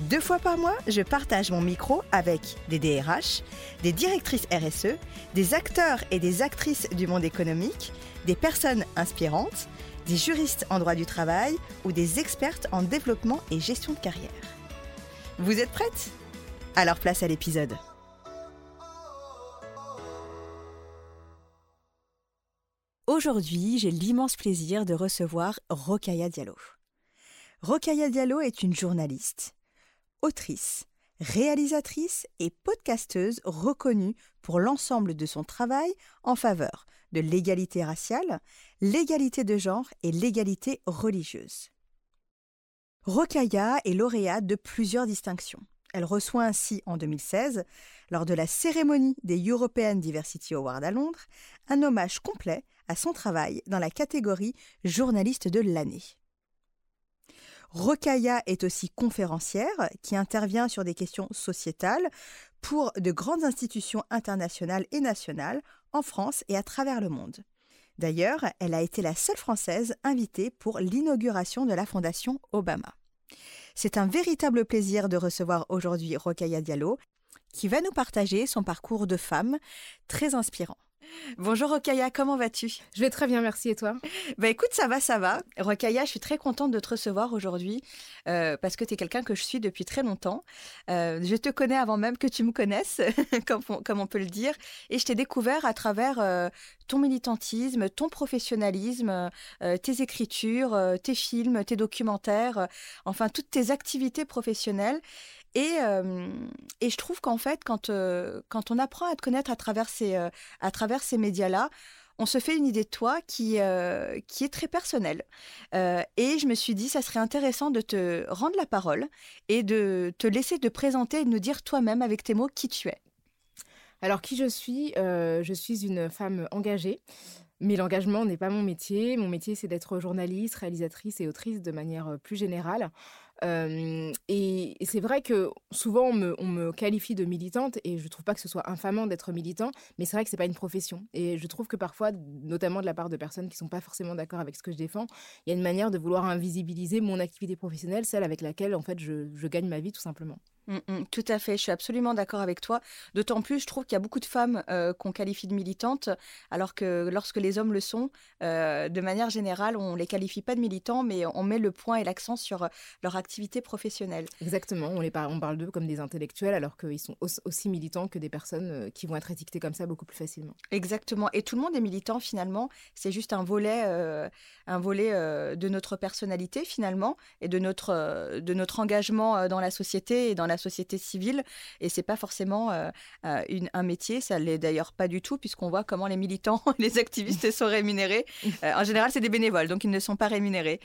Deux fois par mois, je partage mon micro avec des DRH, des directrices RSE, des acteurs et des actrices du monde économique, des personnes inspirantes, des juristes en droit du travail ou des expertes en développement et gestion de carrière. Vous êtes prêtes? Alors place à l'épisode. Aujourd'hui, j'ai l'immense plaisir de recevoir Rokaya Diallo. Rokaya Diallo est une journaliste, autrice, réalisatrice et podcasteuse reconnue pour l'ensemble de son travail en faveur de l'égalité raciale, l'égalité de genre et l'égalité religieuse. Rokaya est lauréate de plusieurs distinctions. Elle reçoit ainsi en 2016, lors de la cérémonie des European Diversity Awards à Londres, un hommage complet à son travail dans la catégorie journaliste de l'année. Rokaya est aussi conférencière qui intervient sur des questions sociétales pour de grandes institutions internationales et nationales en France et à travers le monde. D'ailleurs, elle a été la seule Française invitée pour l'inauguration de la Fondation Obama. C'est un véritable plaisir de recevoir aujourd'hui Rokaya Diallo, qui va nous partager son parcours de femme très inspirant. Bonjour Rokaya, comment vas-tu? Je vais très bien, merci. Et toi? Bah écoute, ça va, ça va. Rokaya, je suis très contente de te recevoir aujourd'hui euh, parce que tu es quelqu'un que je suis depuis très longtemps. Euh, je te connais avant même que tu me connaisses, comme, on, peut le dire. Et je t'ai découvert à travers euh, ton militantisme, ton professionnalisme, tes écritures, tes films, tes documentaires, enfin toutes tes activités professionnelles. Et, et, je trouve qu'en fait, quand, quand on apprend à te connaître à travers ces, à travers ces médias-là, on se fait une idée de toi qui, qui est très personnelle. et je me suis dit, ça serait intéressant de te rendre la parole et de te laisser te présenter et de nous dire toi-même avec tes mots qui tu es. Alors, qui je suis? Je suis une femme engagée. Mais l'engagement n'est pas mon métier. Mon métier, c'est d'être journaliste, réalisatrice et autrice de manière plus générale et c'est vrai que souvent on me, qualifie de militante et je trouve pas que ce soit infamant d'être militant, mais c'est vrai que c'est pas une profession. Et je trouve que parfois, notamment de la part de personnes qui sont pas forcément d'accord avec ce que je défends, il y a une manière de vouloir invisibiliser mon activité professionnelle, celle avec laquelle en fait je gagne ma vie tout simplement. Mmh, mmh, tout à fait, je suis absolument d'accord avec toi. D'autant plus, je trouve qu'il y a beaucoup de femmes euh, qu'on qualifie de militantes, alors que lorsque les hommes le sont, euh, de manière générale, on ne les qualifie pas de militants, mais on met le point et l'accent sur euh, leur activité professionnelle. Exactement, on, les on parle d'eux comme des intellectuels, alors qu'ils sont aussi militants que des personnes qui vont être étiquetées comme ça beaucoup plus facilement. Exactement, et tout le monde est militant finalement, c'est juste un volet, un volet de notre personnalité finalement, et de notre, de notre engagement dans la société et dans la société civile et c'est pas forcément euh, euh, une, un métier, ça l'est d'ailleurs pas du tout puisqu'on voit comment les militants, les activistes sont rémunérés. Euh, en général, c'est des bénévoles, donc ils ne sont pas rémunérés.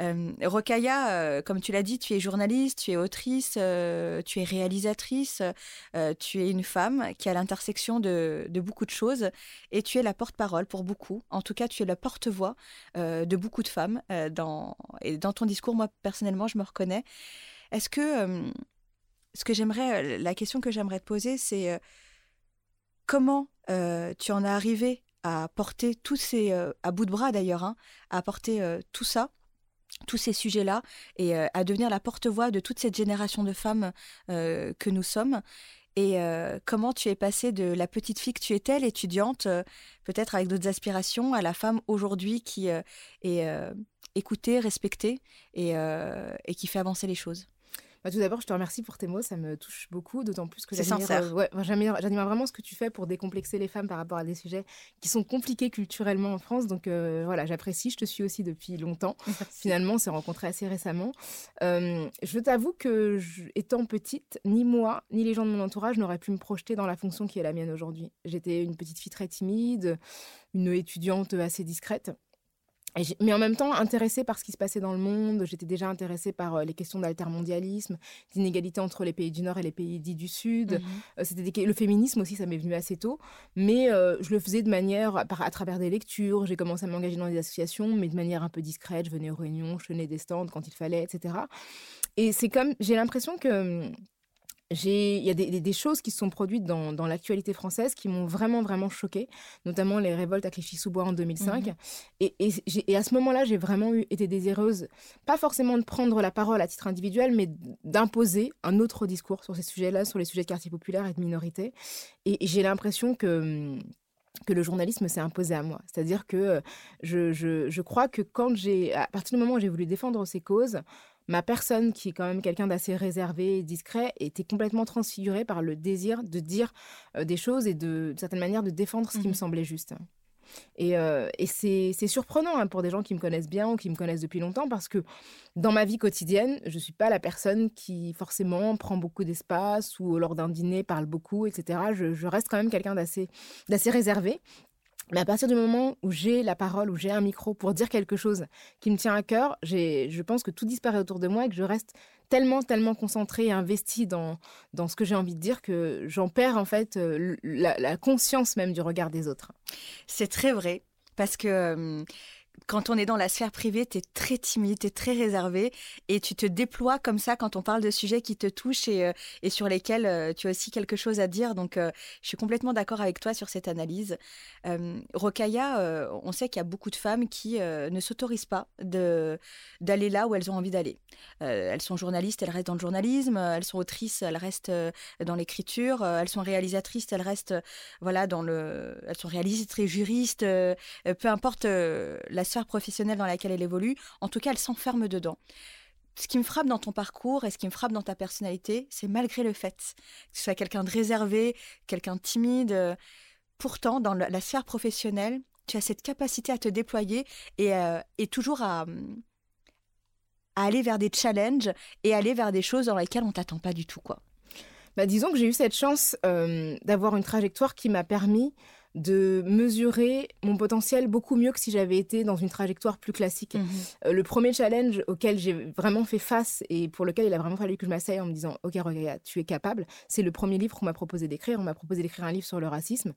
Euh, Rokaya, comme tu l'as dit, tu es journaliste, tu es autrice, tu es réalisatrice, tu es une femme qui est à l'intersection de, de, beaucoup de choses et tu es la porte-parole pour beaucoup. En tout cas, tu es la porte-voix de beaucoup de femmes. dans, et dans ton discours, moi, personnellement, je me reconnais. Est-ce que ce que j'aimerais, euh, la question que j'aimerais te poser, c'est euh, comment euh, tu en es arrivé à porter tous ces, à bout de bras d'ailleurs, hein, à porter tout ça tous ces sujets-là et à devenir la porte-voix de toute cette génération de femmes que nous sommes. Et comment tu es passée de la petite fille que tu étais, l'étudiante, peut-être avec d'autres aspirations, à la femme aujourd'hui qui est écoutée, respectée et qui fait avancer les choses? Bah, tout d'abord, je te remercie pour tes mots, ça me touche beaucoup, d'autant plus que j'admire euh, ouais, vraiment ce que tu fais pour décomplexer les femmes par rapport à des sujets qui sont compliqués culturellement en France. Donc euh, voilà, j'apprécie, je te suis aussi depuis longtemps. Finalement, on s'est rencontrés assez récemment. Euh, je t'avoue que, étant petite, ni moi, ni les gens de mon entourage n'auraient pu me projeter dans la fonction qui est la mienne aujourd'hui. J'étais une petite fille très timide, une étudiante assez discrète mais en même temps, intéressée par ce qui se passait dans le monde, j'étais déjà intéressée par euh, les questions d'altermondialisme, d'inégalité entre les pays du Nord et les pays dits du Sud. Mhm. Euh, c'était le féminisme aussi, ça m'est venu assez tôt, mais euh, je le faisais de manière, à travers des lectures. J'ai commencé à m'engager dans des associations, mais de manière un peu discrète. Je venais aux réunions, je tenais des stands quand il fallait, etc. Et c'est comme, j'ai l'impression que hum, il y a des, choses qui se sont produites dans, l'actualité française qui m'ont vraiment, vraiment choquée, notamment les révoltes à Clichy-sous-Bois en 2005. Mhm. Et, et, à ce moment-là, j'ai vraiment eu, été désireuse, pas forcément de prendre la parole à titre individuel, mais d'imposer un autre discours sur ces sujets-là, sur les sujets de quartier populaire et de minorité. Et, j'ai l'impression que que le journalisme s'est imposé à moi. C'est-à-dire que je, je, je, crois que quand j'ai, à partir du moment où j'ai voulu défendre ces causes, ma personne, qui est quand même quelqu'un d'assez réservé et discret, était complètement transfigurée par le désir de dire euh, des choses et de, de certaine manière de défendre ce qui me mmh semblait juste. Et, euh, et c'est surprenant hein, pour des gens qui me connaissent bien ou qui me connaissent depuis longtemps parce que dans ma vie quotidienne, je ne suis pas la personne qui forcément prend beaucoup d'espace ou lors d'un dîner parle beaucoup, etc. Je, je reste quand même quelqu'un d'assez réservé. Mais à partir du moment où j'ai la parole, où j'ai un micro pour dire quelque chose qui me tient à cœur, je pense que tout disparaît autour de moi et que je reste tellement, tellement concentrée et investie dans, dans ce que j'ai envie de dire que j'en perds en fait euh, la, la, conscience même du regard des autres. C'est très vrai parce que quand on est dans la sphère privée, tu es très timide, tu es très réservé et tu te déploies comme ça quand on parle de sujets qui te touchent et, euh, sur lesquels euh, tu as aussi quelque chose à dire. Donc, euh, je suis complètement d'accord avec toi sur cette analyse. Euh, on sait qu'il y a beaucoup de femmes qui ne s'autorisent pas d'aller là où elles ont envie d'aller. elles sont journalistes, elles restent dans le journalisme. Elles sont autrices, elles restent dans l'écriture. elles sont réalisatrices, elles restent voilà, dans le... Elles sont réalisatrices, juristes, peu importe la sphère professionnelle dans laquelle elle évolue, en tout cas, elle s'enferme dedans. Ce qui me frappe dans ton parcours et ce qui me frappe dans ta personnalité, c'est malgré le fait que tu sois quelqu'un de réservé, quelqu'un de timide, euh, pourtant, dans la sphère professionnelle, tu as cette capacité à te déployer et, euh, toujours à, aller vers des challenges et aller vers des choses dans lesquelles on t'attend pas du tout, quoi. Bah, disons que j'ai eu cette chance euh, d'avoir une trajectoire qui m'a permis de mesurer mon potentiel beaucoup mieux que si j'avais été dans une trajectoire plus classique. Mhm. Euh, le premier challenge auquel j'ai vraiment fait face et pour lequel il a vraiment fallu que je m'asseye en me disant Ok, Rogaya, tu es capable, c'est le premier livre qu'on m'a proposé d'écrire. On m'a proposé d'écrire un livre sur le racisme.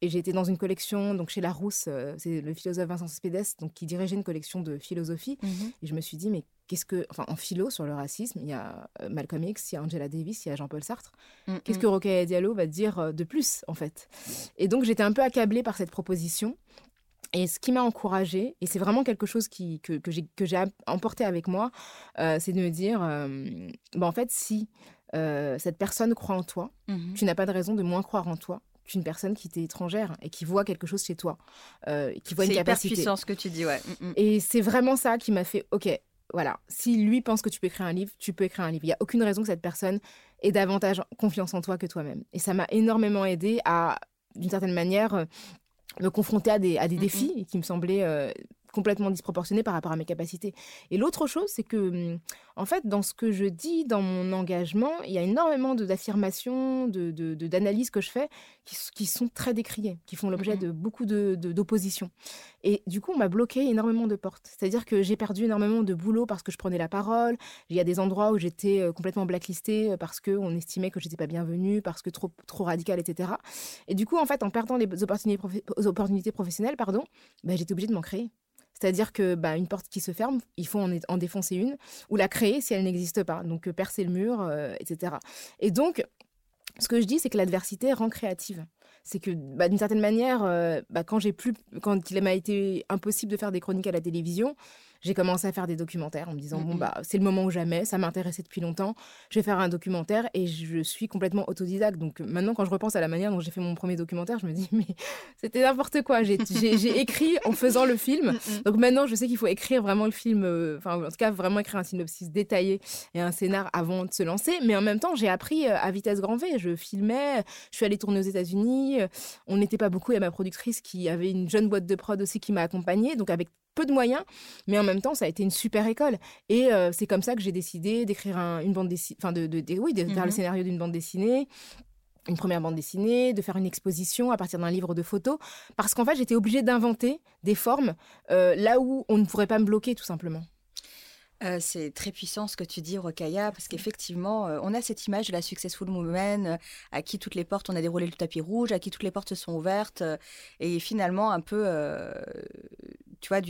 Et j'ai été dans une collection, donc chez Larousse, euh, c'est le philosophe Vincent Spédès, donc qui dirigeait une collection de philosophie. Mhm. Et je me suis dit Mais qu'est-ce que, enfin, en philo sur le racisme, il y a euh, Malcolm X, il y a Angela Davis, il y a Jean-Paul Sartre. Mm, qu'est-ce mm. que Rokhaya Diallo va dire euh, de plus, en fait? Et donc, j'étais un peu accablée par cette proposition. Et ce qui m'a encouragée, et c'est vraiment quelque chose qui, que, que j'ai emporté avec moi, euh, c'est de me dire, bah, en fait, si cette personne croit en toi, mm-hmm. tu n'as pas de raison de moins croire en toi qu'une personne qui t'est étrangère et qui voit quelque chose chez toi, qui voit une capacité. C'est puissant ce que tu dis, ouais. Mm, et c'est vraiment ça qui m'a fait, ok, voilà, si lui pense que tu peux écrire un livre, tu peux écrire un livre. Il n'y a aucune raison que cette personne ait davantage confiance en toi que toi-même. Et ça m'a énormément aidé à, d'une certaine manière, euh, me confronter à des, à des défis qui me semblaient euh, complètement disproportionné par rapport à mes capacités. Et l'autre chose, c'est que, hum, en fait, dans ce que je dis, dans mon engagement, il y a énormément d'affirmations, d'analyses de, de, que je fais qui, qui, sont très décriées, qui font l'objet de beaucoup d'opposition. Et du coup, on m'a bloqué énormément de portes. C'est-à-dire que j'ai perdu énormément de boulot parce que je prenais la parole. Il y a des endroits où j'étais euh, complètement blacklistée euh, parce qu'on estimait que j'étais pas bienvenue, parce que trop, trop radicale, etc. Et du coup, en fait, en perdant les opportunités, opportunités professionnelles, pardon, ben, j'étais obligée de m'en créer. C'est-à-dire que bah, une porte qui se ferme, il faut en, défoncer une ou la créer si elle n'existe pas. Donc euh, percer le mur, euh, etc. Et donc, ce que je dis, c'est que l'adversité rend créative. c'est que bah, d'une certaine manière, bah, quand j'ai plus, quand il m'a été impossible de faire des chroniques à la télévision, j'ai commencé à faire des documentaires en me disant, bon, bah, c'est le moment ou jamais, ça m'intéressait depuis longtemps, je vais faire un documentaire et je suis complètement autodidacte. Donc maintenant, quand je repense à la manière dont j'ai fait mon premier documentaire, je me dis, mais c'était n'importe quoi. J'ai écrit en faisant le film. Donc maintenant, je sais qu'il faut écrire vraiment le film, euh, enfin, en tout cas, vraiment écrire un synopsis détaillé et un scénar avant de se lancer. Mais en même temps, j'ai appris euh, à vitesse grand V. Je filmais, je suis allée tourner aux États-Unis. On n'était pas beaucoup. Il y a ma productrice qui avait une jeune boîte de prod aussi qui m'a accompagnée. Donc avec peu de moyens, mais en même temps, ça a été une super école. Et euh, c'est comme ça que j'ai décidé d'écrire une bande dessinée, enfin, de, de, oui, de faire le mmh scénario d'une bande dessinée une première bande dessinée, de faire une exposition à partir d'un livre de photos, parce qu'en fait j'étais obligée d'inventer des formes euh, là où on ne pourrait pas me bloquer tout simplement. Euh, c'est très puissant ce que tu dis, Rokaya, parce qu'effectivement, on a cette image de la successful woman à qui toutes les portes, on a déroulé le tapis rouge, à qui toutes les portes se sont ouvertes, et finalement un peu tu vois,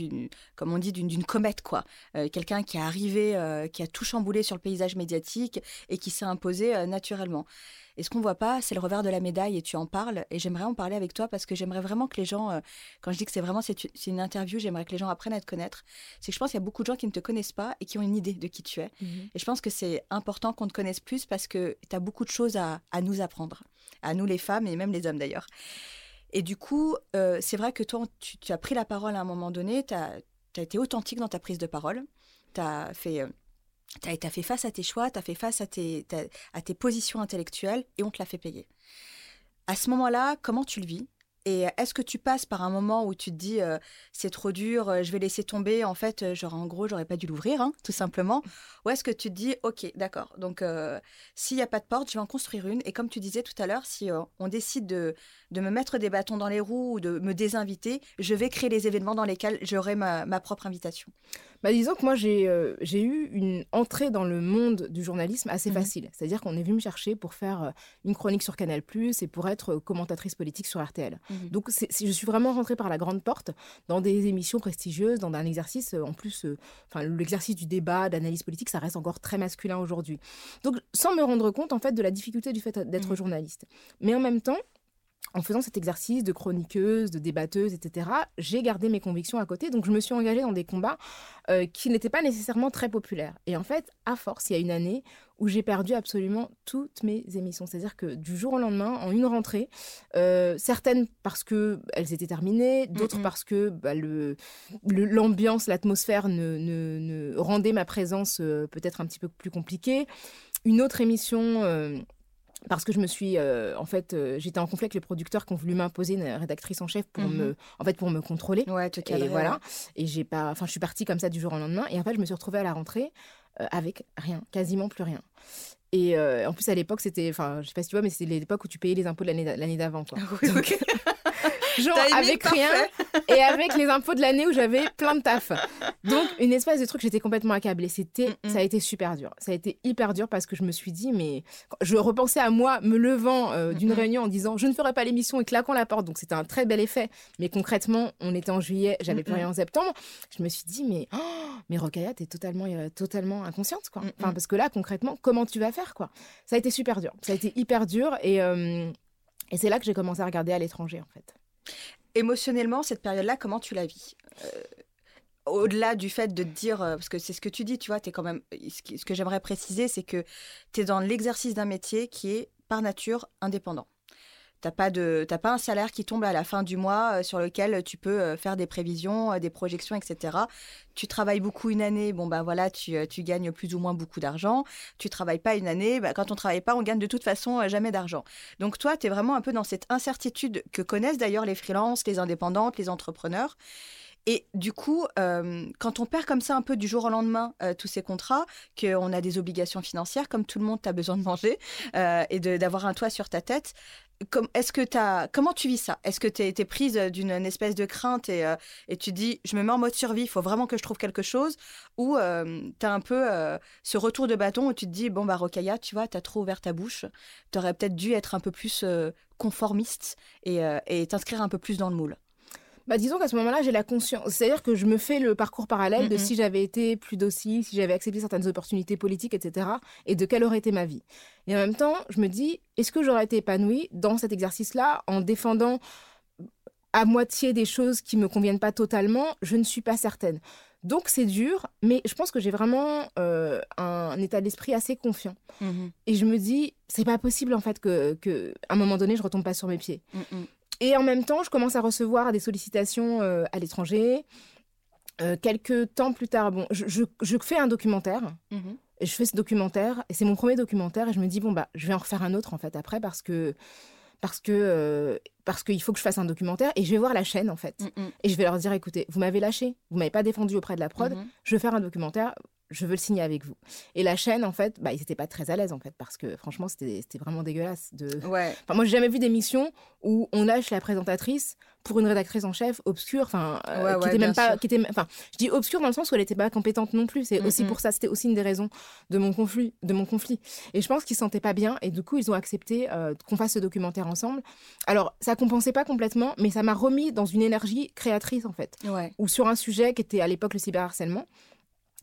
comme on dit, d'une comète, quoi. Euh, quelqu'un qui est arrivé, euh, qui a tout chamboulé sur le paysage médiatique et qui s'est imposé euh, naturellement. Et ce qu'on voit pas, c'est le revers de la médaille et tu en parles. Et j'aimerais en parler avec toi parce que j'aimerais vraiment que les gens, quand je dis que c'est vraiment c'est une interview, j'aimerais que les gens apprennent à te connaître. C'est que je pense qu'il y a beaucoup de gens qui ne te connaissent pas et qui ont une idée de qui tu es. Mmh et je pense que c'est important qu'on te connaisse plus parce que tu as beaucoup de choses à, à nous apprendre, à nous les femmes et même les hommes d'ailleurs. Et du coup, euh, c'est vrai que toi, tu, as pris la parole à un moment donné, tu as, été authentique dans ta prise de parole, tu as fait... Euh, as, fait face à tes choix, tu as fait face à tes, à tes positions intellectuelles et on te l'a fait payer. À ce moment-là, comment tu le vis? Et est-ce que tu passes par un moment où tu te dis c'est trop dur, je vais laisser tomber, en fait, genre en gros, j'aurais pas dû l'ouvrir, hein, tout simplement? Ou est-ce que tu te dis ok, d'accord, donc s'il n'y a pas de porte, je vais en construire une. Et comme tu disais tout à l'heure, si on décide de, de, me mettre des bâtons dans les roues ou de me désinviter, je vais créer les événements dans lesquels j'aurai ma, ma propre invitation. Bah, disons que moi, j'ai euh, j'ai eu une entrée dans le monde du journalisme assez mmh facile. C'est-à-dire qu'on est venu me chercher pour faire euh, une chronique sur Canal+, et pour être euh, commentatrice politique sur RTL. Mmh Donc, je suis vraiment rentrée par la grande porte dans des émissions prestigieuses, dans un exercice, en plus, enfin, l'exercice du débat, d'analyse politique, ça reste encore très masculin aujourd'hui. Donc, sans me rendre compte, en fait, de la difficulté du fait d'être mmh journaliste. Mais en même temps, en faisant cet exercice de chroniqueuse, de débatteuse, etc., j'ai gardé mes convictions à côté. Donc, je me suis engagée dans des combats euh, qui n'étaient pas nécessairement très populaires. Et en fait, à force, il y a une année où j'ai perdu absolument toutes mes émissions. C'est-à-dire que du jour au lendemain, en une rentrée, euh, certaines parce qu'elles étaient terminées, d'autres parce que bah, l'ambiance, l'atmosphère ne, rendait ma présence euh, peut-être un petit peu plus compliquée. Une autre émission parce que je me suis euh, en fait euh, j'étais en conflit avec les producteurs qui ont voulu m'imposer une rédactrice en chef pour me mhm. en fait pour me contrôler. Ouais te cadrer, et voilà. Et j'ai pas enfin je suis partie comme ça du jour au lendemain. Et en fait je me suis retrouvée à la rentrée euh, avec rien quasiment plus rien. Et en plus à l'époque c'était enfin je sais pas si tu vois mais c'était l'époque où tu payais les impôts de l'année d'avant quoi. Ah Donc, genre avec rien et avec les impôts de l'année où j'avais plein de taf. Donc une espèce de truc, j'étais complètement accablée. C'était, mm, mm. ça a été super dur. Ça a été hyper dur parce que je me suis dit, mais je repensais à moi me levant euh, d'une réunion en disant, je ne ferai pas l'émission et claquant la porte. Donc c'était un très bel effet. Mais concrètement, on était en juillet, j'avais plus rien en septembre. Je me suis dit, mais oh, mais Rokaya, t'es totalement, euh, totalement inconsciente quoi. Enfin parce que là concrètement, comment tu vas faire quoi? Ça a été super dur. Ça a été hyper dur et euh, et c'est là que j'ai commencé à regarder à l'étranger en fait. Émotionnellement, cette période-là, comment tu la vis? Euh, Au-delà du fait de te dire, euh, parce que c'est ce que tu dis, tu vois, es quand même. Ce que j'aimerais préciser, c'est que tu es dans l'exercice d'un métier qui est par nature indépendant. T'as pas de, pas un salaire qui tombe à la fin du mois euh, sur lequel tu peux euh, faire des prévisions, euh, des projections, etc. Tu travailles beaucoup une année, bon bah voilà, tu, tu gagnes plus ou moins beaucoup d'argent. Tu travailles pas une année, bah, quand on travaille pas, on gagne de toute façon jamais d'argent. Donc toi, tu es vraiment un peu dans cette incertitude que connaissent d'ailleurs les freelances, les indépendantes, les entrepreneurs. Et du coup, quand on perd comme ça un peu du jour au lendemain tous ces contrats, qu'on a des obligations financières, comme tout le monde, tu as besoin de manger et d'avoir un toit sur ta tête, est-ce que as, comment tu vis ça? Est-ce que tu es, prise d'une espèce de crainte et, euh, tu dis je me mets en mode survie, il faut vraiment que je trouve quelque chose? Ou euh, tu as un peu euh, ce retour de bâton où tu te dis bon bah Rokaya, tu vois, tu as trop ouvert ta bouche, tu aurais peut-être dû être un peu plus conformiste et t'inscrire un peu plus dans le moule bah, disons qu'à ce moment-là, j'ai la conscience. C'est-à-dire que je me fais le parcours parallèle de si j'avais été plus docile, si j'avais accepté certaines opportunités politiques, etc. Et de quelle aurait été ma vie. Et en même temps, je me dis, est-ce que j'aurais été épanouie dans cet exercice-là en défendant à moitié des choses qui me conviennent pas totalement? Je ne suis pas certaine. Donc c'est dur, mais je pense que j'ai vraiment euh, un état d'esprit assez confiant. Mhm. Et je me dis, c'est pas possible en fait que, que à un moment donné, je retombe pas sur mes pieds. Et en même temps, je commence à recevoir des sollicitations euh, à l'étranger. Euh, quelques temps plus tard, bon, je, je- je fais un documentaire. Mhm. Et je fais ce documentaire, et c'est mon premier documentaire, et je me dis, bon, bah, je vais en refaire un autre, en fait, après, parce que parce que euh, parce qu'il faut que je fasse un documentaire, et je vais voir la chaîne, en fait. Et je vais leur dire, écoutez, vous m'avez lâché, vous m'avez pas défendu auprès de la prod, Mhm. je veux faire un documentaire, je veux le signer avec vous. Et la chaîne, en fait, bah, ils n'étaient pas très à l'aise, en fait, parce que franchement, c'était vraiment dégueulasse. De... Ouais. Enfin, moi, j'ai jamais vu d'émission où on lâche la présentatrice pour une rédactrice en chef obscure, enfin, euh, Ouais, qui ouais, était même pas, qui était, enfin, je dis obscure dans le sens où elle n'était pas compétente non plus. C'est Mm, aussi mm. pour ça, c'était aussi une des raisons de mon conflit, de mon conflit. Et je pense qu'ils se sentaient pas bien, et du coup, ils ont accepté euh, qu'on fasse ce documentaire ensemble. Alors, ça compensait pas complètement, mais ça m'a remis dans une énergie créatrice en fait, ou sur un sujet qui était à l'époque le cyberharcèlement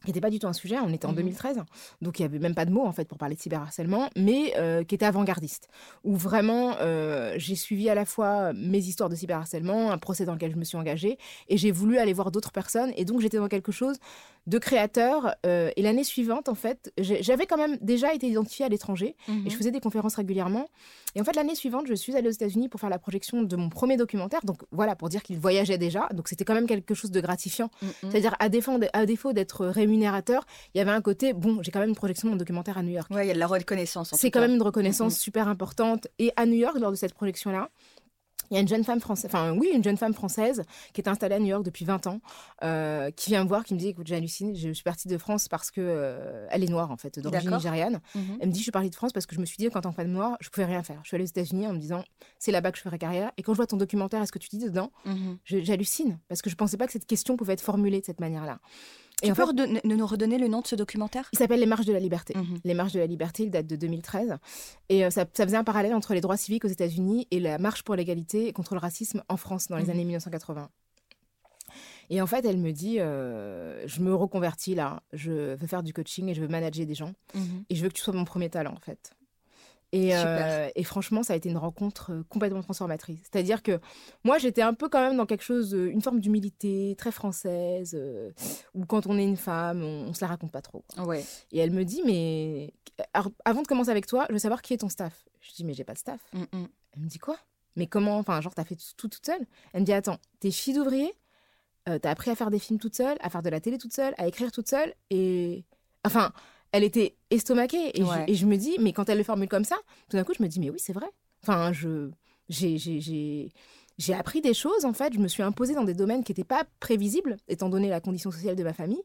qui n'était pas du tout un sujet, on était en Mhm. 2013, donc il n'y avait même pas de mots en fait pour parler de cyberharcèlement, mais euh, qui était avant-gardiste, où vraiment euh, j'ai suivi à la fois mes histoires de cyberharcèlement, un procès dans lequel je me suis engagée, et j'ai voulu aller voir d'autres personnes, et donc j'étais dans quelque chose de créateur, euh, et l'année suivante en fait, j'avais quand même déjà été identifiée à l'étranger, Mhm. et je faisais des conférences régulièrement. Et en fait, l'année suivante, je suis allée aux États-Unis pour faire la projection de mon premier documentaire. Donc voilà, pour dire qu'il voyageait déjà. Donc c'était quand même quelque chose de gratifiant. Mhm. C'est-à-dire, à défaut, à défaut d'être rémunérateur, il y avait un côté, bon, j'ai quand même une projection de mon documentaire à New York. Ouais, il y a de la reconnaissance. en C'est quand même une reconnaissance Mhm. super importante. Et à New York, lors de cette projection-là, il y a une jeune femme française, enfin oui, une jeune femme française qui est installée à New York depuis 20 ans, euh, qui vient me voir, qui me dit, écoute, j'hallucine, je suis partie de France parce que euh, elle est noire en fait, d'origine nigériane. Mhm. Elle me dit, je suis partie de France parce que je me suis dit qu'en tant que femme noire, je pouvais rien faire. Je suis allée aux États-Unis en me disant, c'est là-bas que je ferai carrière. Et quand je vois ton documentaire, est-ce que tu dis dedans Mhm. J'hallucine parce que je pensais pas que cette question pouvait être formulée de cette manière-là. Et Tu peux fait, redonner- nous redonner le nom de ce documentaire? Il s'appelle Les Marches de la Liberté. Mhm. Les Marches de la Liberté, il date de 2013. Et euh, ça, ça faisait un parallèle entre les droits civiques aux États-Unis et la marche pour l'égalité et contre le racisme en France dans les Mhm. années 1980. Et en fait, elle me dit, euh, je me reconvertis là, je veux faire du coaching et je veux manager des gens. Mhm. Et je veux que tu sois mon premier talent, en fait. Et, euh, et franchement, ça a été une rencontre euh, complètement transformatrice. C'est-à-dire que moi, j'étais un peu quand même dans quelque chose, euh, une forme d'humilité très française, euh, où quand on est une femme, on, on se la raconte pas trop. Ouais. Et elle me dit, mais alors, avant de commencer avec toi, je veux savoir qui est ton staff? Je dis, mais j'ai pas de staff. Mhm. Elle me dit quoi? Mais comment Enfin, genre, t'as fait tout toute seule? Elle me dit, attends, t'es fille d'ouvrier? Euh, T'as appris à faire des films toute seule, à faire de la télé toute seule, à écrire toute seule Et. Enfin, elle était estomaquée. Et, Ouais. je, et je me dis, mais quand elle le formule comme ça, tout d'un coup, je me dis, mais oui, c'est vrai. Enfin, je. J'ai. j'ai- j'ai- J'ai appris des choses, en fait. Je me suis imposée dans des domaines qui n'étaient pas prévisibles, étant donné la condition sociale de ma famille.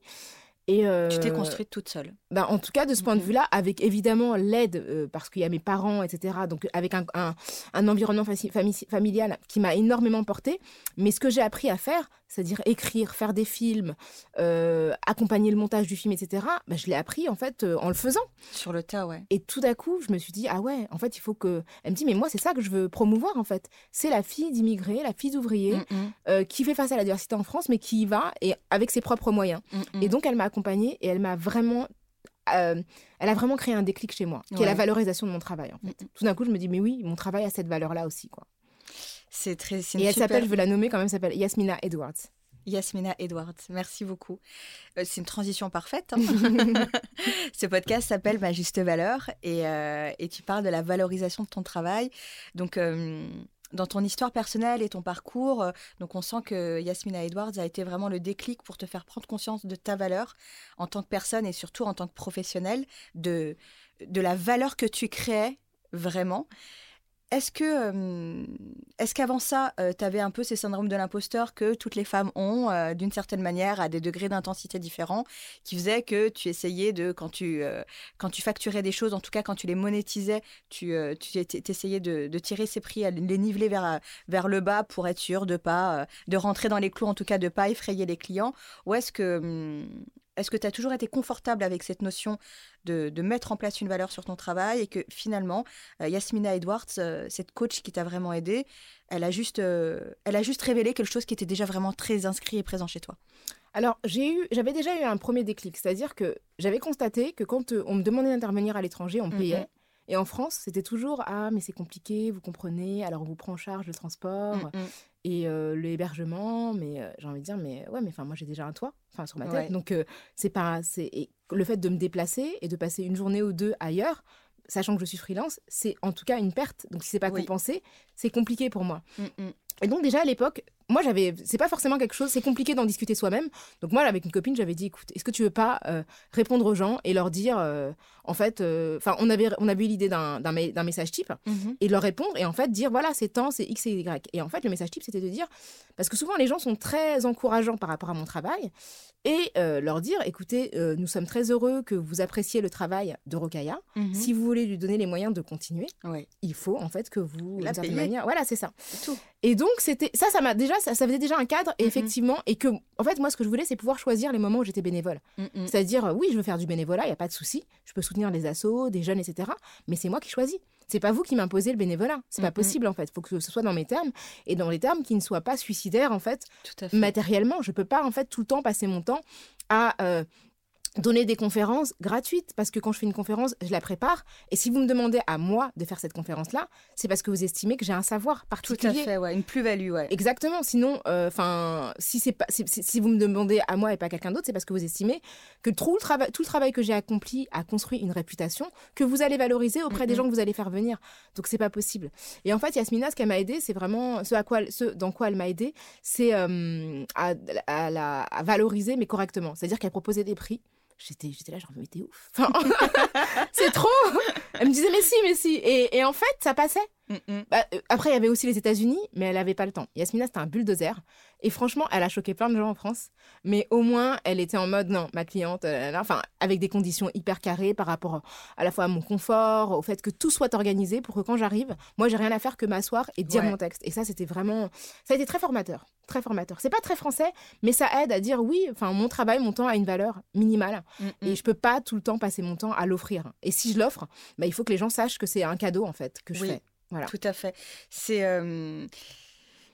Et Tu t'es euh, construite toute seule. bah, en tout cas, de ce point de Mhm. vue-là, avec évidemment l'aide, euh, parce qu'il y a mes parents, etc. Donc, avec un, un- un environnement fami- familial qui m'a énormément porté. Mais ce que j'ai appris à faire, c'est-à-dire écrire, faire des films, euh, accompagner le montage du film, etc., bah, je l'ai appris en fait euh, en le faisant. Sur le tas, ouais. Et tout d'un coup, je me suis dit, ah ouais, en fait, il faut que. Elle me dit, mais moi, c'est ça que je veux promouvoir en fait. C'est la fille d'immigrés, la fille d'ouvrier, Mhm. euh, qui fait face à la diversité en France, mais qui y va et avec ses propres moyens. Mhm. Et donc, elle m'a accompagnée et elle m'a vraiment. euh, elle a vraiment créé un déclic chez moi, qui est la valorisation de mon travail. En fait. Tout d'un coup, je me dis, mais oui, mon travail a cette valeur-là aussi. Quoi. C'est très. Et elle super- s'appelle, je veux la nommer quand même, elle s'appelle Yasmina Edwards. Yasmina Edwards, merci beaucoup. Euh, c'est une transition parfaite. hein. Ce podcast s'appelle Ma Juste Valeur et, euh, et tu parles de la valorisation de ton travail. Donc, euh, dans ton histoire personnelle et ton parcours, donc on sent que Yasmina Edwards a été vraiment le déclic pour te faire prendre conscience de ta valeur en tant que personne et surtout en tant que professionnelle, de, de la valeur que tu créais vraiment. Est-ce que, euh, est-ce qu'avant ça, tu avais un peu ces syndromes de l'imposteur que toutes les femmes ont, euh, d'une certaine manière, à des degrés d'intensité différents, qui faisaient que tu essayais de, quand tu, euh, quand tu facturais des choses, en tout cas quand tu les monétisais, tu, euh, tu essayais de, tirer ces prix, à les niveler vers, vers le bas pour être sûr de pas, euh, de rentrer dans les clous, en tout cas de pas effrayer les clients? Ou est-ce que, hum, est-ce que tu as toujours été confortable avec cette notion de, mettre en place une valeur sur ton travail et que finalement, euh, Yasmina Edwards, euh, cette coach qui t'a vraiment aidé, elle a, juste, elle a juste révélé quelque chose qui était déjà vraiment très inscrit et présent chez toi alors, j'ai eu, j'avais déjà eu un premier déclic, c'est-à-dire que j'avais constaté que quand on me demandait d'intervenir à l'étranger, on me payait. Mhm. Et en France, c'était toujours Ah, mais c'est compliqué, vous comprenez, alors on vous prend en charge le transport mm, mm. Et euh, l'hébergement. Mais euh, j'ai envie de dire Mais ouais, mais enfin, moi j'ai déjà un toit enfin, sur ma tête. Donc, euh, c'est pas. c'est Le fait de me déplacer et de passer une journée ou deux ailleurs, sachant que je suis freelance, c'est en tout cas une perte. Donc, si c'est pas compensé, c'est compliqué pour moi. Mm, et donc, déjà à l'époque, moi, j'avais, c'est pas forcément quelque chose, c'est compliqué d'en discuter soi-même. Donc moi, avec une copine, j'avais dit, écoute, est-ce que tu veux pas euh, répondre aux gens et leur dire, euh, en fait, euh, enfin, on avait, on avait eu l'idée d'un, d'un, message type mhm. et de leur répondre et en fait dire, voilà, c'est temps, c'est X et Y. Et en fait, le message type, c'était de dire, parce que souvent les gens sont très encourageants par rapport à mon travail et leur dire, écoutez, nous sommes très heureux que vous appréciez le travail de Rokaya. Mhm. Si vous voulez lui donner les moyens de continuer, il faut en fait que vous, la manière, voilà, c'est ça. Tout. Et donc c'était ça, ça m'a déjà ça, faisait déjà un cadre, et effectivement, et que, en fait, moi, ce que je voulais, c'est pouvoir choisir les moments où j'étais bénévole. C'est-à-dire, oui, je veux faire du bénévolat, il n'y a pas de souci, je peux soutenir les assos, des jeunes, etc. Mais c'est moi qui choisis. C'est pas vous qui m'imposez le bénévolat. C'est pas possible, en fait. Il faut que ce soit dans mes termes, et dans les termes qui ne soient pas suicidaires, en fait, matériellement. Je peux pas, en fait, tout le temps passer mon temps à euh, donner des conférences gratuites parce que quand je fais une conférence, je la prépare et si vous me demandez à moi de faire cette conférence là, c'est parce que vous estimez que j'ai un savoir particulier. Tout à fait, ouais, une plus-value, ouais. Exactement. Sinon, euh, enfin, si c'est pas, si, vous me demandez à moi et pas à quelqu'un d'autre, c'est parce que vous estimez que tout le travail, tout le travail que j'ai accompli a construit une réputation que vous allez valoriser auprès des gens que vous allez faire venir. Donc c'est pas possible. Et en fait, Yasmina, ce qu'elle m'a aidé, c'est vraiment ce à quoi, ce dans quoi elle m'a aidé, c'est euh, à, à, à valoriser mais correctement. C'est-à-dire qu'elle proposait des prix J'étais, j'étais là, genre, mais t'es ouf. c'est trop. Elle me disait, mais si, mais si. Et, et en fait, ça passait. Mm, mm. Bah, euh, après, il y avait aussi les États-Unis, mais elle n'avait pas le temps. Yasmina, c'était un bulldozer. Et franchement, elle a choqué plein de gens en France. Mais au moins, elle était en mode, non, ma cliente, euh, enfin, avec des conditions hyper carrées par rapport à la fois à mon confort, au fait que tout soit organisé pour que quand j'arrive, moi, j'ai rien à faire que m'asseoir et dire mon texte. Et ça, c'était vraiment. Ça a été très formateur. Très formateur. C'est pas très français, mais ça aide à dire oui, enfin, mon travail, mon temps a une valeur minimale. Mm, et je peux pas tout le temps passer mon temps à l'offrir. Et si je l'offre, bah, il faut que les gens sachent que c'est un cadeau, en fait, que je fais. Voilà. Tout à fait. C'est. Euh,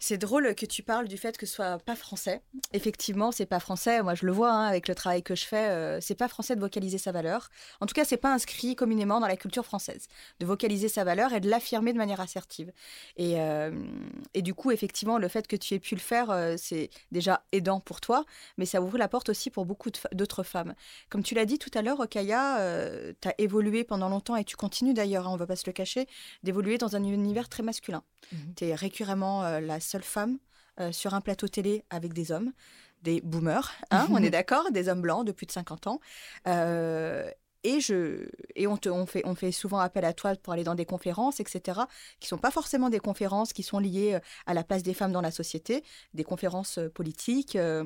c'est drôle que tu parles du fait que ce soit pas français. Effectivement, c'est pas français. Moi, je le vois hein, avec le travail que je fais. Euh, c'est pas français de vocaliser sa valeur. En tout cas, c'est pas inscrit communément dans la culture française de vocaliser sa valeur et de l'affirmer de manière assertive. Et, euh, et du coup, effectivement, le fait que tu aies pu le faire, euh, c'est déjà aidant pour toi, mais ça ouvre la porte aussi pour beaucoup d'autres femmes. Comme tu l'as dit tout à l'heure, Kaya, tu as évolué pendant longtemps et tu continues d'ailleurs, hein, on va pas se le cacher, d'évoluer dans un univers très masculin. Mmh tu es récurremment la seule femme euh, sur un plateau télé avec des hommes, des boomers, hein, on est d'accord, des hommes blancs de plus de 50 ans. Euh, et, je, et on, te, on, fait, on fait souvent appel à toi pour aller dans des conférences, etc., qui sont pas forcément des conférences qui sont liées euh, à la place des femmes dans la société, des conférences politiques, euh,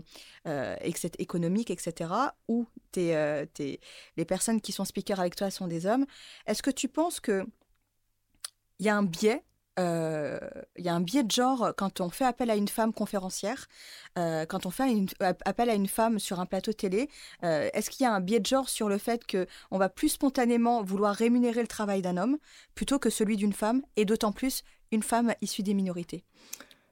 économiques, etc., où t'es, les personnes qui sont speakers avec toi sont des hommes. Est-ce que tu penses qu'il y a un biais il euh, y a un biais de genre quand on fait appel à une femme conférencière, euh, quand on fait appel à une femme sur un plateau télé. Euh, est-ce qu'il y a un biais de genre sur le fait que on va plus spontanément vouloir rémunérer le travail d'un homme plutôt que celui d'une femme, et d'autant plus une femme issue des minorités?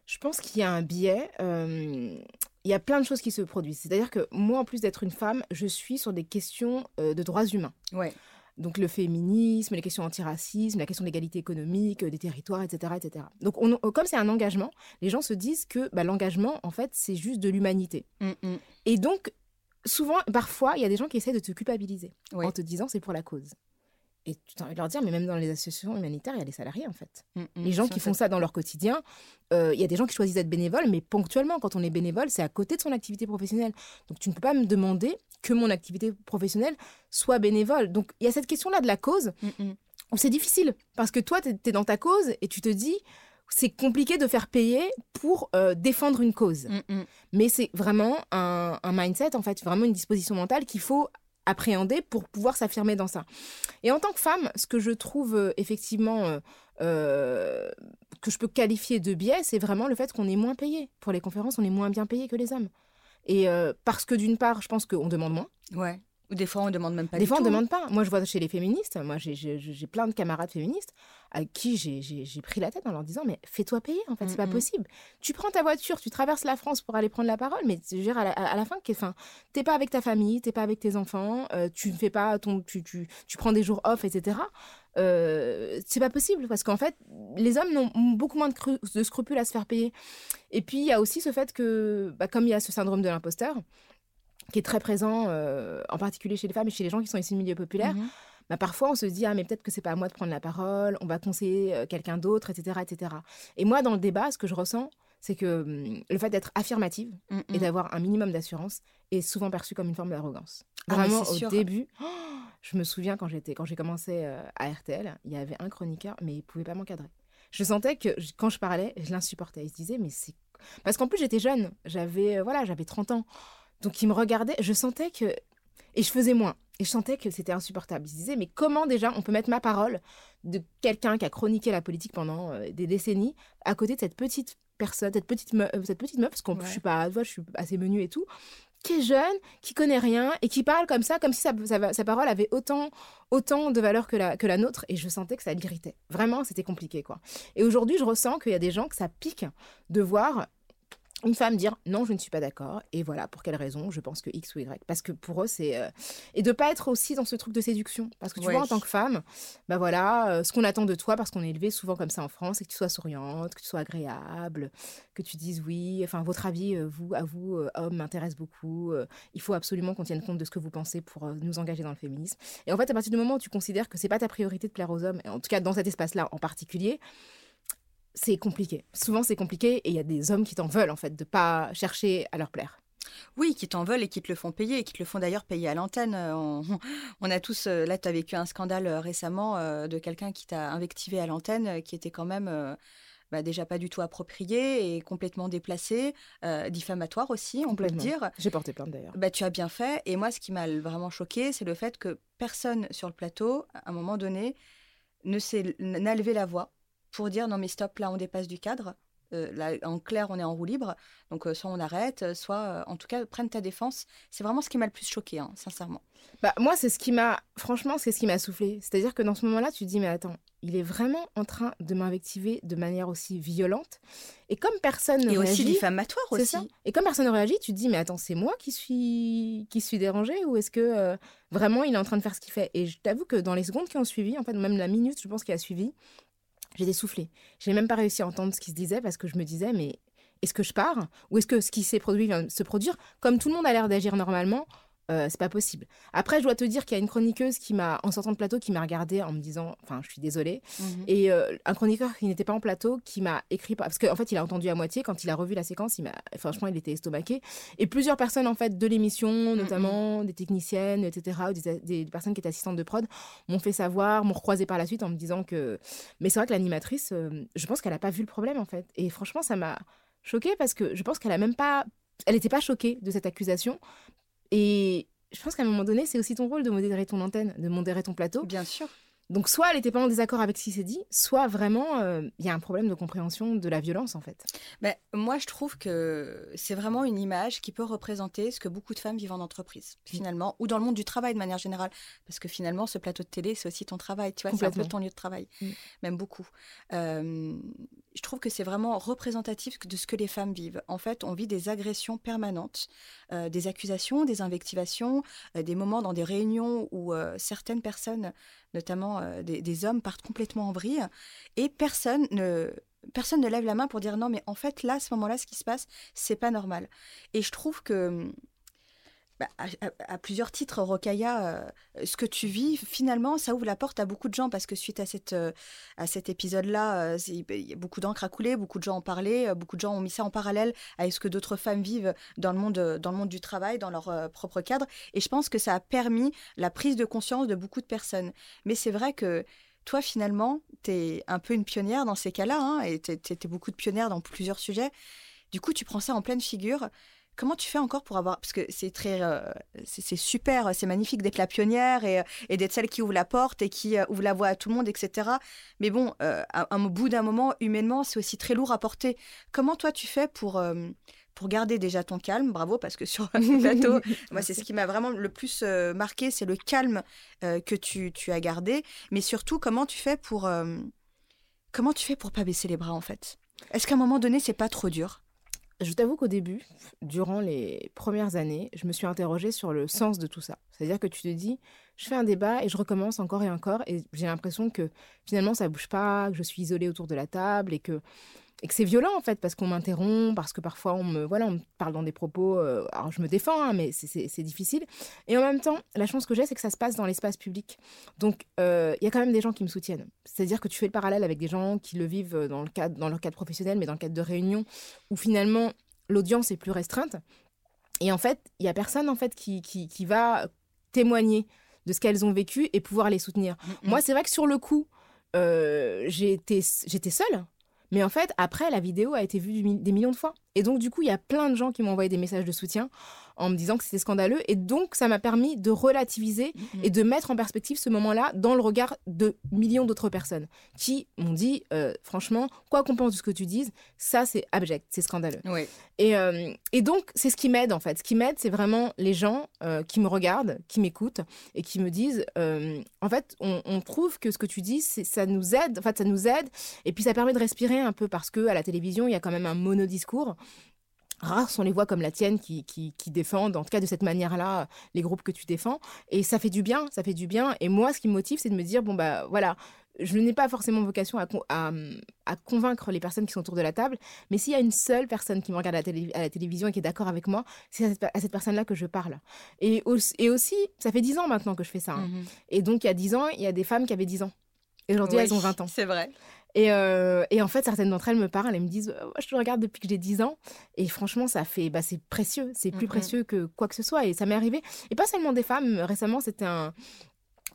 Je pense qu'il y a un biais. Il y a plein de choses qui se produisent. C'est-à-dire que moi, en plus d'être une femme, je suis sur des questions de droits humains. Ouais. Donc le féminisme, les questions antiracisme, la question de l'égalité économique, des territoires, etc. etc. Donc on, comme c'est un engagement, les gens se disent que bah, l'engagement, en fait, c'est juste de l'humanité. Mm, mm. Et donc, souvent, parfois, il y a des gens qui essaient de te culpabiliser en te disant c'est pour la cause. Et tu as envie de leur dire, mais même dans les associations humanitaires, il y a des salariés en fait. Mm, les gens qui font ça dans leur quotidien, euh, il y a des gens qui choisissent d'être bénévoles, mais ponctuellement, quand on est bénévole, c'est à côté de son activité professionnelle. Donc tu ne peux pas me demander que mon activité professionnelle soit bénévole. Donc il y a cette question-là de la cause mm, mm. où c'est difficile parce que toi, tu es, dans ta cause et tu te dis c'est compliqué de faire payer pour euh, défendre une cause. Mm, Mais c'est vraiment un, mindset, en fait, vraiment une disposition mentale qu'il faut appréhender pour pouvoir s'affirmer dans ça. Et en tant que femme, ce que je trouve euh, effectivement euh, que je peux qualifier de biais, c'est vraiment le fait qu'on est moins payé. Pour les conférences, on est moins bien payé que les hommes. Et parce que d'une part, je pense qu'on demande moins. Ouais. Ou des fois, on demande même pas. Des fois, on ne demande pas. Moi, je vois chez les féministes, moi, j'ai plein de camarades féministes à qui j'ai pris la tête en leur disant Mais fais-toi payer, en fait, c'est pas possible. Tu prends ta voiture, tu traverses la France pour aller prendre la parole, mais je veux dire, à la, à la fin, t'es pas avec ta famille, t'es pas avec tes enfants, euh, tu ne fais pas ton. Tu, tu, tu, prends des jours off, etc. Euh, c'est pas possible parce qu'en fait, les hommes ont beaucoup moins de, de, scrupules à se faire payer. Et puis, il y a aussi ce fait que, bah, comme il y a ce syndrome de l'imposteur, qui est très présent, euh, en particulier chez les femmes et chez les gens qui sont issus du milieu populaire, mmh bah, parfois on se dit ah mais peut-être que c'est pas à moi de prendre la parole, on va conseiller euh, quelqu'un d'autre, etc., etc. Et moi dans le débat, ce que je ressens, c'est que mmh, le fait d'être affirmative mmh et d'avoir un minimum d'assurance est souvent perçu comme une forme d'arrogance. Ah, Vraiment au début, je me souviens quand j'étais quand j'ai commencé euh, à RTL, il y avait un chroniqueur mais il pouvait pas m'encadrer. Je sentais que quand je parlais, je l'insupportais. Il se disait mais c'est parce qu'en plus j'étais jeune, j'avais voilà, j'avais 30 ans. Donc il me regardait, je sentais que... Et je faisais moins. Et je sentais que c'était insupportable. Il se disait, mais comment déjà on peut mettre ma parole de quelqu'un qui a chroniqué la politique pendant euh, des décennies à côté de cette petite personne, cette petite meuf, cette petite meuf parce que je suis pas, je suis assez menue et tout, qui est jeune, qui connaît rien et qui parle comme ça, comme si sa, sa, parole avait autant, autant de valeur que la, que la nôtre. Et je sentais que ça l'irritait. Vraiment, c'était compliqué, quoi. Et aujourd'hui, je ressens qu'il y a des gens que ça pique de voir une femme dire non, je ne suis pas d'accord, et voilà pour quelle raison, je pense que X ou Y. Parce que pour eux, c'est. Euh, et de pas être aussi dans ce truc de séduction. Parce que tu vois, en tant que femme, bah voilà, euh, ce qu'on attend de toi, parce qu'on est élevé souvent comme ça en France, c'est que tu sois souriante, que tu sois agréable, que tu dises oui, enfin, votre avis, euh, vous, à vous, homme, m'intéresse beaucoup. il faut absolument qu'on tienne compte de ce que vous pensez pour nous engager dans le féminisme. Et en fait, à partir du moment où tu considères que c'est pas ta priorité de plaire aux hommes, en tout cas dans cet espace-là en particulier, c'est compliqué. Souvent, c'est compliqué et il y a des hommes qui t'en veulent, en fait, de pas chercher à leur plaire. Oui, qui t'en veulent et qui te le font payer et qui te le font d'ailleurs payer à l'antenne. Euh, on, a tous, euh, là, tu as vécu un scandale euh, récemment de quelqu'un qui t'a invectivé à l'antenne, qui était quand même bah, déjà pas du tout approprié et complètement déplacé, diffamatoire aussi, on peut le dire. J'ai porté plainte d'ailleurs. Bah, tu as bien fait. Et moi, ce qui m'a vraiment choqué, c'est le fait que personne sur le plateau, à un moment donné, ne n'a levé la voix pour dire non mais stop, là on dépasse du cadre. Euh, là, en clair, on est en roue libre. Donc, euh, soit on arrête, euh, soit, en tout cas, prenne ta défense. C'est vraiment ce qui m'a le plus choqué, hein, sincèrement. Bah, moi, c'est ce qui m'a, franchement, c'est ce qui m'a soufflé. C'est-à-dire que dans ce moment-là, tu te dis, mais attends, il est vraiment en train de m'invectiver de manière aussi violente. Et comme personne ne Et réagit. aussi diffamatoire aussi. Ça. Et comme personne ne réagit, tu te dis, mais attends, c'est moi qui suis, qui suis dérangée ou est-ce que vraiment il est en train de faire ce qu'il fait? Et je t'avoue que dans les secondes qui ont suivi, en fait, même la minute, je pense, qui a suivi, j'ai soufflé. Je n'ai même pas réussi à entendre ce qui se disait parce que je me disais, mais est-ce que je pars? Ou est-ce que ce qui s'est produit vient se produire? Comme tout le monde a l'air d'agir normalement, euh, c'est pas possible. Après, je dois te dire qu'il y a une chroniqueuse qui m'a, en sortant de plateau, qui m'a regardé en me disant, enfin, je suis désolée. Mhm. Et euh, un chroniqueur qui n'était pas en plateau, qui m'a écrit, parce qu'en fait, il a entendu à moitié quand il a revu la séquence. Il m'a, franchement, il était estomaqué. Et plusieurs personnes en fait de l'émission, mhm. notamment des techniciennes, etc., ou des, personnes qui étaient assistantes de prod, m'ont fait savoir, m'ont recroisé par la suite en me disant que. Mais c'est vrai que l'animatrice, euh, je pense qu'elle a pas vu le problème en fait. Et franchement, ça m'a choquée parce que je pense qu'elle a même pas elle n'était pas choquée de cette accusation et je pense qu'à un moment donné, c'est aussi ton rôle de modérer ton antenne, de modérer ton plateau. Bien sûr. Donc soit elle n'était pas en désaccord avec ce qui s'est dit, soit vraiment euh, il y a un problème de compréhension de la violence en fait. Mais moi je trouve que c'est vraiment une image qui peut représenter ce que beaucoup de femmes vivent en entreprise finalement, ou dans le monde du travail de manière générale, parce que finalement ce plateau de télé c'est aussi ton travail, tu vois, c'est un peu ton lieu de travail, même beaucoup. Euh, je trouve que c'est vraiment représentatif de ce que les femmes vivent. En fait, on vit des agressions permanentes, euh, des accusations, des invectivations, des moments dans des réunions où certaines personnes notamment euh, des, hommes, partent complètement en vrille et personne ne, personne ne lève la main pour dire non, mais en fait, là, à ce moment-là, ce qui se passe, c'est pas normal. Et je trouve que. Bah, à, plusieurs titres, Rokaya, euh, ce que tu vis, finalement, ça ouvre la porte à beaucoup de gens parce que suite à, euh, à cet épisode-là, il y a beaucoup d'encre à couler, beaucoup de gens en parlaient, beaucoup de gens ont mis ça en parallèle à ce que d'autres femmes vivent dans le, monde, dans le monde du travail, dans leur propre cadre. Et je pense que ça a permis la prise de conscience de beaucoup de personnes. Mais c'est vrai que toi, finalement, tu es un peu une pionnière dans ces cas-là, hein, et tu beaucoup de pionnières dans plusieurs sujets. Du coup, tu prends ça en pleine figure. Comment tu fais encore pour avoir parce que c'est très euh, c'est super c'est magnifique d'être la pionnière et, et d'être celle qui ouvre la porte et qui euh, ouvre la voie à tout le monde etc mais bon euh, à, bout d'un moment humainement c'est aussi très lourd à porter. Comment toi tu fais pour pour garder déjà ton calme? Bravo, parce que sur le plateau, moi, c'est ce qui m'a vraiment le plus euh, marqué, c'est le calme euh, que tu, tu, as gardé. Mais surtout, comment tu fais pour, euh, comment tu fais pour pas baisser les bras, en fait? Est-ce qu'à un moment donné, c'est pas trop dur? Je t'avoue qu'au début, durant les premières années, je me suis interrogée sur le sens de tout ça. C'est-à-dire que tu te dis, je fais un débat et je recommence encore et encore, et j'ai l'impression que finalement ça bouge pas, que je suis isolée autour de la table et que et que c'est violent en fait parce qu'on m'interrompt, parce que parfois on me voilà on me parle dans des propos, euh, alors je me défends hein, mais c'est difficile. Et en même temps, la chance que j'ai c'est que ça se passe dans l'espace public, donc euh, il y a quand même des gens qui me soutiennent. C'est-à-dire que tu fais le parallèle avec des gens qui le vivent dans le cadre dans leur cadre professionnel, mais dans le cadre de réunions où finalement l'audience est plus restreinte. Et en fait, il y a personne en fait qui, qui, qui va témoigner de ce qu'elles ont vécu et pouvoir les soutenir. Mm, mm. Moi, c'est vrai que sur le coup, euh, j'étais seule. Mais en fait, après, la vidéo a été vue des millions de fois. Et donc, du coup, il y a plein de gens qui m'ont envoyé des messages de soutien en me disant que c'était scandaleux. Et donc, ça m'a permis de relativiser et de mettre en perspective ce moment-là dans le regard de millions d'autres personnes qui m'ont dit, euh, franchement, quoi qu'on pense de ce que tu dises, ça, c'est abject, c'est scandaleux. Et, euh, et, donc, c'est ce qui m'aide, en fait. Ce qui m'aide, c'est vraiment les gens euh, qui me regardent, qui m'écoutent et qui me disent, en fait, on, on, trouve que ce que tu dis, ça nous aide, en fait, ça nous aide. Et puis, ça permet de respirer un peu parce que à la télévision, il y a quand même un monodiscours rares sont les voix comme la tienne qui, qui, défendent, en tout cas de cette manière-là, les groupes que tu défends. Et ça fait du bien, ça fait du bien. Et moi, ce qui me motive, c'est de me dire, bon, bah voilà, je n'ai pas forcément vocation à, à, convaincre les personnes qui sont autour de la table, mais s'il y a une seule personne qui me regarde à la, télévision et qui est d'accord avec moi, c'est à cette, personne-là que je parle. Et, et, aussi, ça fait dix ans maintenant que je fais ça. Hein. Mmh et donc, il y a dix ans, il y a des femmes qui avaient 10 ans. Et aujourd'hui, elles ont 20 ans. C'est vrai. Euh, et, en fait, certaines d'entre elles me parlent et me disent Je te regarde depuis que j'ai 10 ans. Et franchement, ça fait. Bah, c'est précieux. C'est plus précieux que quoi que ce soit. Et ça m'est arrivé. Et pas seulement des femmes. Récemment, c'était un,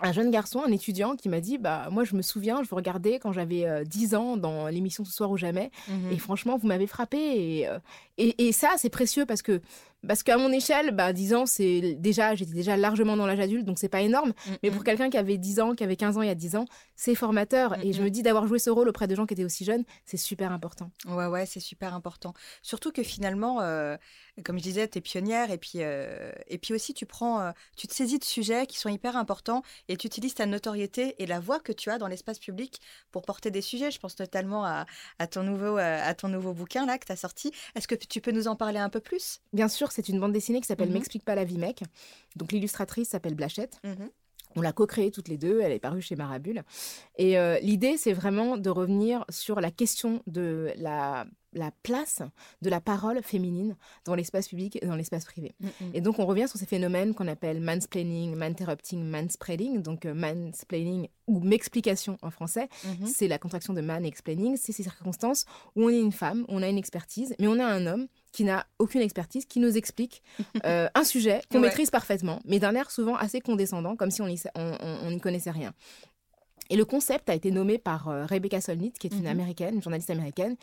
un jeune garçon, un étudiant, qui m'a dit Bah, moi, je me souviens, je vous regardais quand j'avais 10 euh, ans dans l'émission Ce soir ou jamais. Mmh et franchement, vous m'avez frappé. Et, euh, et, et ça, c'est précieux parce que parce qu'à mon échelle, bah, 10 ans, c'est déjà, j'étais déjà largement dans l'âge adulte, donc c'est pas énorme. Mm, mais pour mm. quelqu'un qui avait 10 ans, qui avait 15 ans il y a 10 ans, c'est formateur. Mm, et je me dis d'avoir joué ce rôle auprès de gens qui étaient aussi jeunes, c'est super important. Ouais, ouais, c'est super important. Surtout que finalement, euh, comme je disais, tu es pionnière et puis, euh, et puis aussi tu prends, euh, tu te saisis de sujets qui sont hyper importants et tu utilises ta notoriété et la voix que tu as dans l'espace public pour porter des sujets. Je pense notamment à, à ton, nouveau, à ton nouveau bouquin là que tu as sorti. Est-ce que tu peux nous en parler un peu plus? Bien sûr c'est une bande dessinée qui s'appelle mhm. M'explique pas la vie, mec. Donc l'illustratrice s'appelle Blachette. Mhm. On l'a co-créée toutes les deux, elle est parue chez Marabule. Et euh, l'idée, c'est vraiment de revenir sur la question de la la place de la parole féminine dans l'espace public et dans l'espace privé. Mm, mm. Et donc on revient sur ces phénomènes qu'on appelle mansplaining, manterrupting, manspreading. Donc euh, mansplaining ou m'explication en français, mm-hmm. c'est la contraction de man explaining. C'est ces circonstances où on est une femme, on a une expertise, mais on a un homme qui n'a aucune expertise, qui nous explique euh, un sujet qu'on maîtrise parfaitement, mais d'un air souvent assez condescendant, comme si on n'y on, connaissait rien. Et le concept a été nommé par euh, Rebecca Solnit, qui est une mm-hmm. américaine, une journaliste américaine,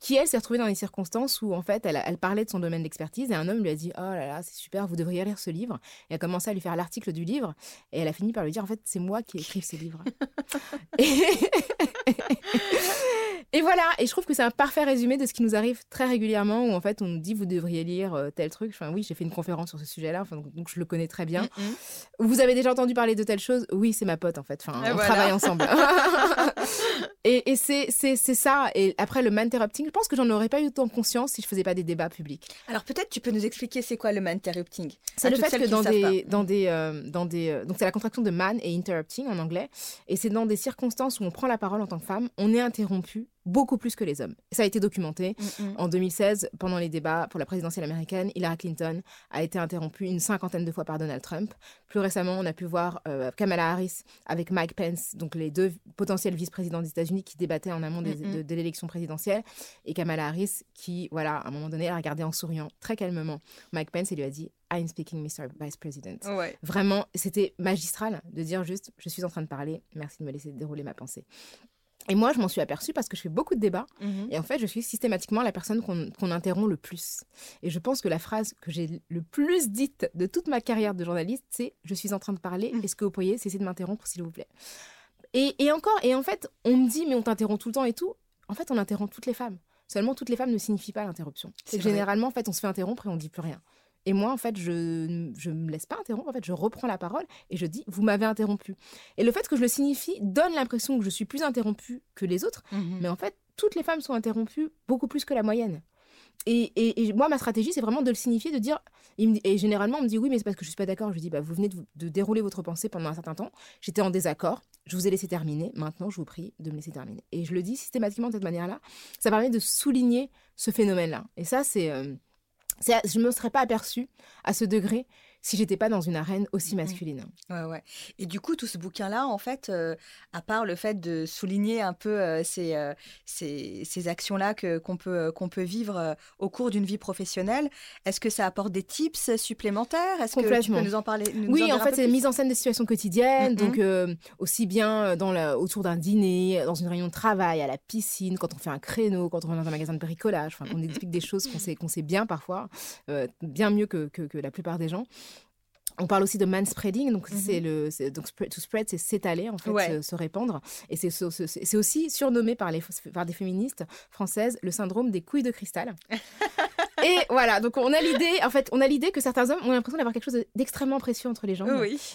qui elle s'est retrouvée dans des circonstances où en fait elle, elle parlait de son domaine d'expertise et un homme lui a dit oh là là c'est super vous devriez lire ce livre et a commencé à lui faire l'article du livre et elle a fini par lui dire en fait c'est moi qui écris ce livre et... Et voilà, et je trouve que c'est un parfait résumé de ce qui nous arrive très régulièrement, où en fait on nous dit vous devriez lire euh, tel truc. Enfin oui, j'ai fait une conférence sur ce sujet-là, enfin, donc, je le connais très bien. Mm, mm. Vous avez déjà entendu parler de telle chose? Oui, c'est ma pote en fait. Enfin, on travaille ensemble. et, et c'est ça. Et après le man-interrupting, je pense que j'en aurais pas eu autant conscience si je faisais pas des débats publics. Alors peut-être tu peux nous expliquer c'est quoi le man-interrupting? C'est le fait que dans des, dans des, euh, dans des, euh, donc c'est la contraction de man et interrupting en anglais, et c'est dans des circonstances où on prend la parole en tant que femme, on est interrompu beaucoup plus que les hommes. Ça a été documenté. Mm, mm. En 2016, pendant les débats pour la présidentielle américaine, Hillary Clinton a été interrompue une cinquantaine de fois par Donald Trump. Plus récemment, on a pu voir euh, Kamala Harris avec Mike Pence, donc les deux potentiels vice-présidents des États-Unis qui débattaient en amont mm, de, l'élection présidentielle. Et Kamala Harris qui, voilà, à un moment donné, a regardé en souriant très calmement Mike Pence et lui a dit I'm speaking, Mr. Vice President. Vraiment, c'était magistral de dire juste, je suis en train de parler, merci de me laisser dérouler ma pensée. Et moi, je m'en suis aperçue parce que je fais beaucoup de débats. Mhm. Et en fait, je suis systématiquement la personne qu'on interrompt le plus. Et je pense que la phrase que j'ai le plus dite de toute ma carrière de journaliste, c'est Je suis en train de parler. Mhm. Est-ce que vous pourriez cesser de m'interrompre, s'il vous plaît? Et, et, encore, et en fait, on me dit Mais on t'interrompt tout le temps et tout. En fait, on interrompt toutes les femmes. Seulement, toutes les femmes ne signifient pas l'interruption. C'est généralement, en fait, on se fait interrompre et on dit plus rien. Et moi, en fait, je ne me laisse pas interrompre. En fait, je reprends la parole et je dis Vous m'avez interrompu. Et le fait que je le signifie donne l'impression que je suis plus interrompue que les autres. Mhm. Mais en fait, toutes les femmes sont interrompues beaucoup plus que la moyenne. Et, moi, ma stratégie, c'est vraiment de le signifier, de dire. Et généralement, on me dit oui, mais c'est parce que je suis pas d'accord. Je dis bah, vous venez de, dérouler votre pensée pendant un certain temps. J'étais en désaccord. Je vous ai laissé terminer. Maintenant, je vous prie de me laisser terminer. Et je le dis systématiquement de cette manière-là. Ça permet de souligner ce phénomène-là. Et ça, c'est. Euh, je ne me serais pas aperçue à ce degré si j'étais pas dans une arène aussi mmh masculine. Ouais, ouais. Et du coup, tout ce bouquin-là, en fait, euh, à part le fait de souligner un peu euh, ces, euh, ces, ces actions-là que, qu'on, peut, qu'on peut vivre au cours d'une vie professionnelle, est-ce que ça apporte des tips supplémentaires? Est-ce que tu peux nous en parler Oui, en fait, c'est mise en scène des situations quotidiennes, mmh donc aussi bien dans la, autour d'un dîner, dans une réunion de travail, à la piscine, quand on fait un créneau, quand on va dans un magasin de bricolage, enfin, qu'on explique des choses qu'on sait, qu'on sait bien parfois, bien mieux que, que, que la plupart des gens. On parle aussi de manspreading, donc mmh c'est le donc to spread, c'est s'étaler en fait, se, répandre, et c'est c'est aussi surnommé par les par des féministes françaises le syndrome des couilles de cristal. Et voilà, donc on a l'idée, en fait, on a l'idée que certains hommes ont l'impression d'avoir quelque chose d'extrêmement précieux entre les jambes.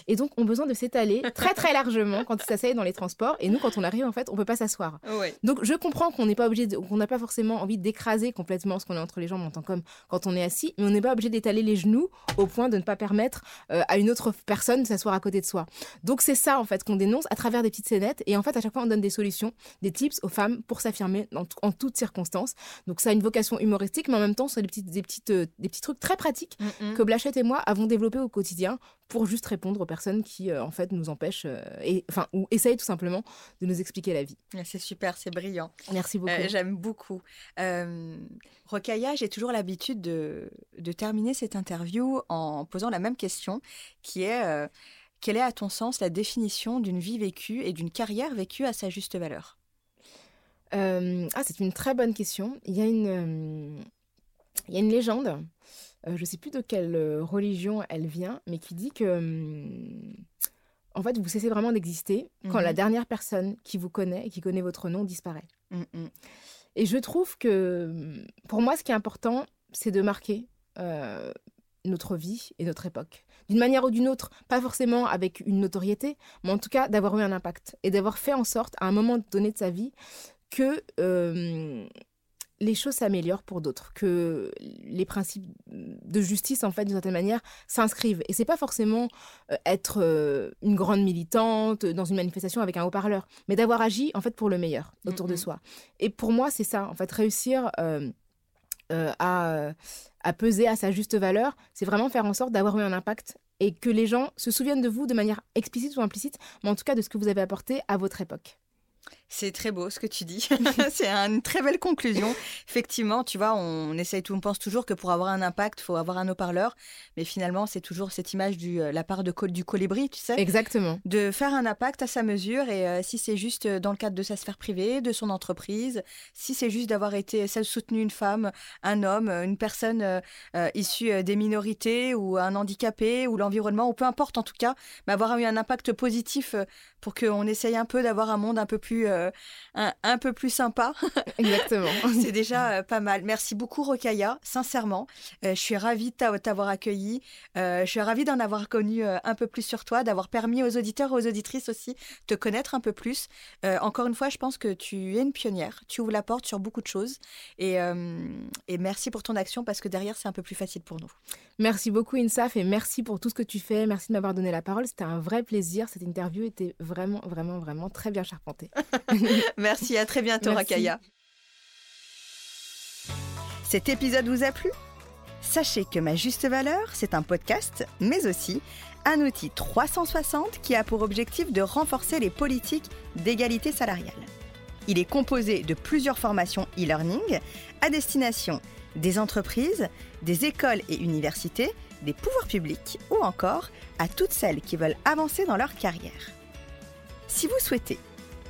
Et donc ont besoin de s'étaler très très largement quand ils s'asseyent dans les transports. Et nous, quand on arrive, en fait, on peut pas s'asseoir. Donc je comprends qu'on n'est pas obligé, qu'on n'a pas forcément envie d'écraser complètement ce qu'on a entre les jambes en tant qu'homme quand on est assis, mais on n'est pas obligé d'étaler les genoux au point de ne pas permettre euh, à une autre personne de s'asseoir à côté de soi. Donc c'est ça en fait qu'on dénonce à travers des petites scénettes. Et en fait, à chaque fois, on donne des solutions, des tips aux femmes pour s'affirmer en, toutes circonstances. Donc ça a une vocation humoristique, mais en même temps, c'est des, petites, euh, des petits trucs très pratiques mm, mm. que Blachette et moi avons développés au quotidien pour juste répondre aux personnes qui, euh, en fait, nous empêchent, euh, et, enfin, ou essayent tout simplement de nous expliquer la vie. C'est super, c'est brillant. Merci beaucoup. J'aime beaucoup. Euh, j'ai toujours l'habitude de, de, terminer cette interview en posant la même question, qui est quelle est, à ton sens, la définition d'une vie vécue et d'une carrière vécue à sa juste valeur? Ah, c'est une très bonne question. Il y a une, il y a une légende, euh, je ne sais plus de quelle euh, religion elle vient, mais qui dit que, hum, en fait, vous cessez vraiment d'exister quand la mhm. dernière personne qui vous connaît et qui connaît votre nom disparaît. Mm, mm. Et je trouve que, hum, pour moi, ce qui est important, c'est de marquer euh, notre vie et notre époque. D'une manière ou d'une autre, pas forcément avec une notoriété, mais en tout cas d'avoir eu un impact et d'avoir fait en sorte, à un moment donné de sa vie, que les choses s'améliorent pour d'autres, que les principes de justice, en fait, d'une certaine manière, s'inscrivent. Et c'est pas forcément euh, être euh, une grande militante dans une manifestation avec un haut-parleur, mais d'avoir agi, en fait, pour le meilleur autour de soi. Et pour moi, c'est ça, en fait, réussir euh, à, à peser à sa juste valeur, c'est vraiment faire en sorte d'avoir eu un impact et que les gens se souviennent de vous de manière explicite ou implicite, mais en tout cas de ce que vous avez apporté à votre époque. C'est très beau ce que tu dis. c'est une très belle conclusion. Effectivement, tu vois, on essaye on pense toujours que pour avoir un impact, il faut avoir un haut-parleur. Mais finalement, c'est toujours cette image du euh, la part de du colibri, tu sais. Exactement. De faire un impact à sa mesure. Et euh, si c'est juste euh, dans le cadre de sa sphère privée, de son entreprise, si c'est juste d'avoir été soutenu une femme, un homme, une personne issue des minorités ou un handicapé ou l'environnement, ou peu importe en tout cas, mais avoir eu un impact positif pour qu'on essaye un peu d'avoir un monde un peu plus euh, un, peu plus sympa. Exactement. c'est déjà euh, pas mal. Merci beaucoup, Rokaya, sincèrement. Euh, je suis ravie de t'avoir accueilli. je suis ravie d'en avoir connu un peu plus sur toi, d'avoir permis aux auditeurs et aux auditrices aussi de connaître un peu plus. encore une fois, je pense que tu es une pionnière. Tu ouvres la porte sur beaucoup de choses. Et, et merci pour ton action parce que derrière, c'est un peu plus facile pour nous. Merci beaucoup, Insaf, et merci pour tout ce que tu fais. Merci de m'avoir donné la parole. C'était un vrai plaisir. Cette interview était vraiment, vraiment, vraiment très bien charpentée. Merci, à très bientôt, Rakaya. Cet épisode vous a plu? Sachez que Ma Juste Valeur, c'est un podcast, mais aussi un outil 360 qui a pour objectif de renforcer les politiques d'égalité salariale. Il est composé de plusieurs formations e-learning à destination des entreprises, des écoles et universités, des pouvoirs publics ou encore à toutes celles qui veulent avancer dans leur carrière. Si vous souhaitez